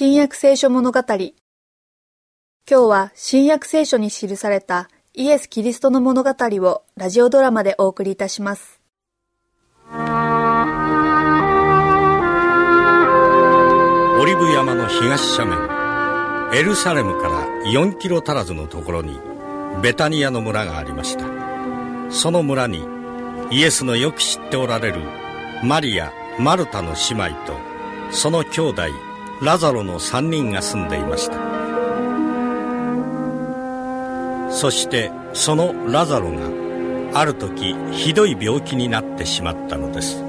新約聖書物語。今日は新約聖書に記されたイエス・キリストの物語をラジオドラマでお送りいたします。オリブ山の東斜面エルサレムから4キロ足らずのところにベタニアの村がありました。その村にイエスのよく知っておられるマリア・マルタの姉妹とその兄弟ラザロの3人が住んでいましたそしてそのラザロがある時ひどい病気になってしまったのです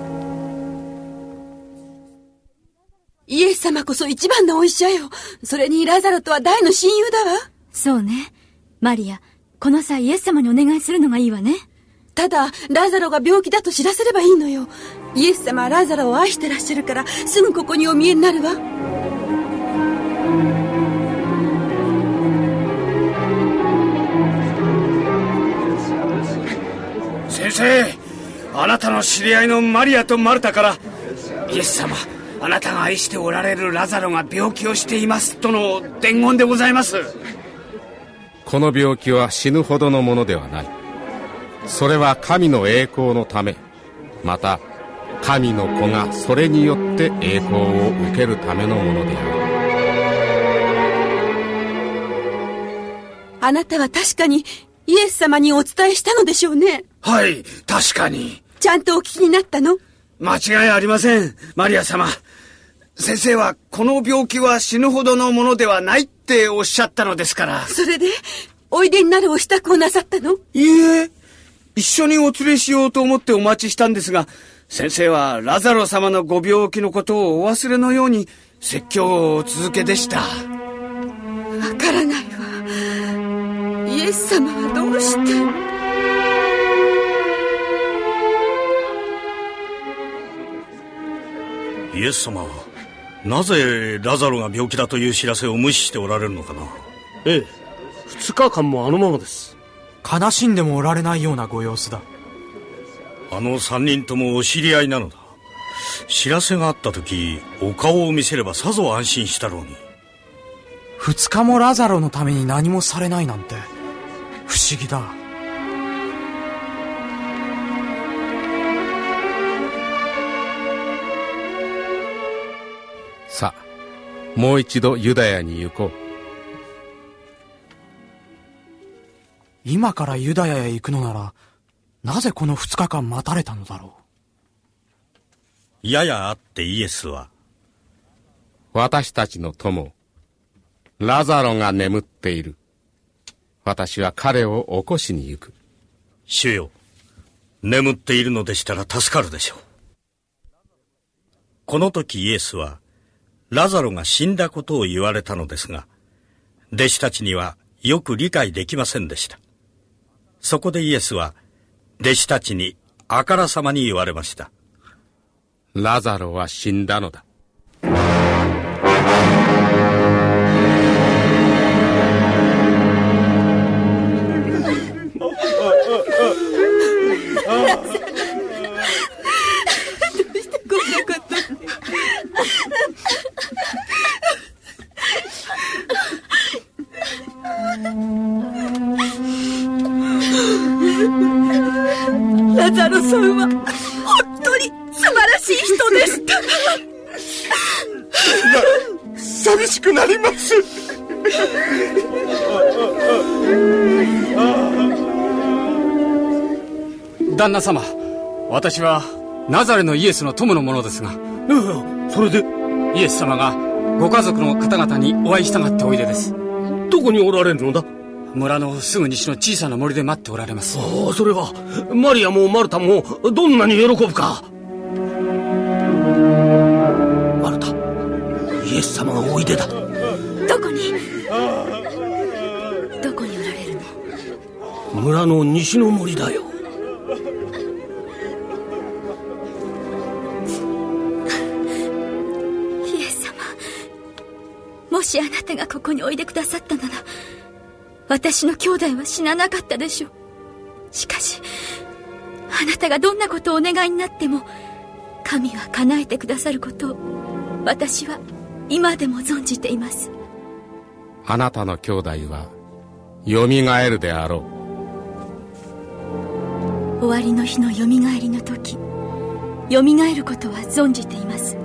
イエス様こそ一番のお医者よ。それにラザロとは大の親友だわ。そうね。マリア、この際イエス様にお願いするのがいいわね。ただ、ラザロが病気だと知らせればいいのよ。イエス様はラザロを愛してらっしゃるから、すぐここにお見えになるわ。先生あなたの知り合いのマリアとマルタからイエス様あなたが愛しておられるラザロが病気をしていますとの伝言でございます。この病気は死ぬほどのものではない。それは神の栄光のため。また神の子がそれによって栄光を受けるためのものである。あなたは確かにイエス様にお伝えしたのでしょうね。はい確かに。ちゃんとお聞きになったの？間違いありませんマリア様。先生はこの病気は死ぬほどのものではないっておっしゃったのですから。それで、おいでになるお支度をなさったのいいえ一緒にお連れしようと思ってお待ちしたんですが先生はラザロ様のご病気のことをお忘れのように説教をお続けでした。わからないわ。イエス様はどうして？イエス様はなぜラザロが病気だという知らせを無視しておられるのかな？ええ。2日間もあのままです。悲しんでもおられないようなご様子だあの3人ともお知り合いなのだ。知らせがあった時お顔を見せればさぞ安心したろうに。二日もラザロのために何もされないなんて不思議だ。さあもう一度ユダヤに行こう。今からユダヤへ行くのならなぜこの二日間待たれたのだろややあってイエスは。私たちの友ラザロが眠っている。私は彼を起こしに行く。主よ眠っているのでしたら助かるでしょう。この時イエスはラザロが死んだことを言われたのですが弟子たちにはよく理解できませんでした。そこでイエスは弟子たちにあからさまに言われました。ラザロは死んだのだ ごめんなかった。ラザロさんは、本当に素晴らしい人でした。寂しくなります旦那様私はナザレのイエスの友の者ですがそれで？イエス様がご家族の方々にお会いしたがっておいでですどこにおられるのだ？村のすぐ西の小さな森で待っておられます。ああそれはマリアもマルタもどんなに喜ぶか。マルタイエス様がおいでだ。どこに？どこにおられるの？村の西の森だよ。イエス様もしあなたがここにおいでくださったなら私の兄弟は死ななかったでしょう。しかしあなたがどんなことをお願いになっても神は叶えてくださることを私は今でも存じています。あなたの兄弟はよみがえるであろう。終わりの日のよみがえりの時よみがえることは存じています。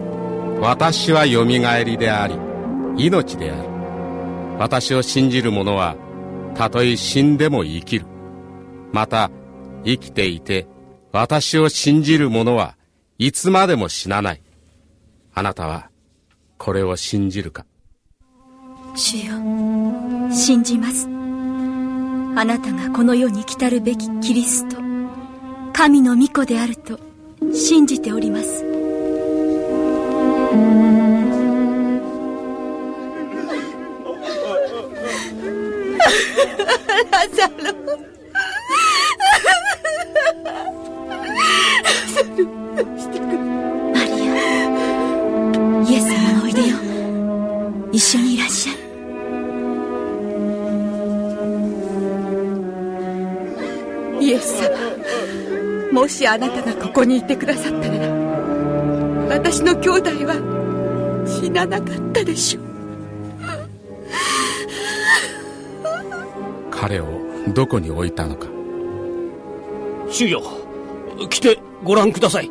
私はよみがえりであり命である。私を信じる者はたとえ死んでも生きる。また生きていて私を信じる者はいつまでも死なない。あなたはこれを信じるか？主よ。信じます。あなたがこの世に来たるべきキリスト。神の御子であると信じております。ラザロマリアイエス様おいでよ。一緒にいらっしゃい。イエス様もしあなたがここにいてくださったなら私の兄弟は死ななかったでしょう。彼をどこに置いたのか。主よ来てご覧ください。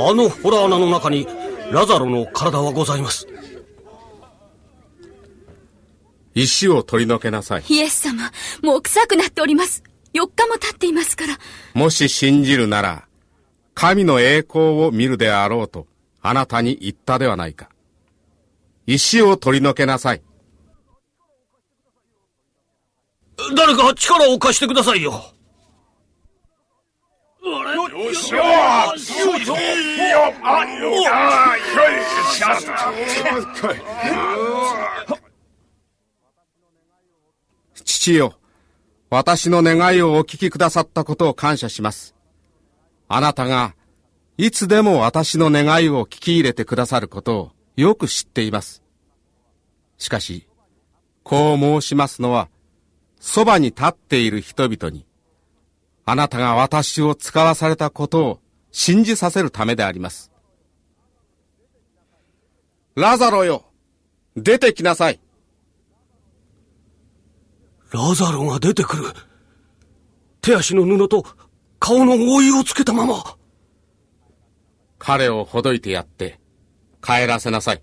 あのホラー穴の中にラザロの体はございます。石を取り除けなさい。イエス様もう臭くなっております。4日も経っていますから。もし信じるなら神の栄光を見るであろうとあなたに言ったではないか。石を取り除けなさい。誰か力を貸してくださいよ。よしよ父よ、私の願いをお聞きくださったことを感謝します。あなたが、いつでも私の願いを聞き入れてくださることをよく知っています。しかし、こう申しますのは、そばに立っている人々に、あなたが私を使わされたことを信じさせるためであります。ラザロよ、出てきなさい。ラザロが出てくる。手足の布と顔の覆いをつけたまま。彼をほどいてやって、帰らせなさい。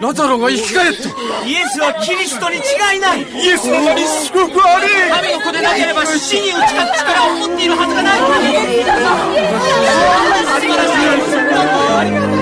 ラザロが生き返った。イエスはキリストに違いない。イエスの名に祝福あれ神の子でなければ死に打ち勝つ力を持っているはずがない。い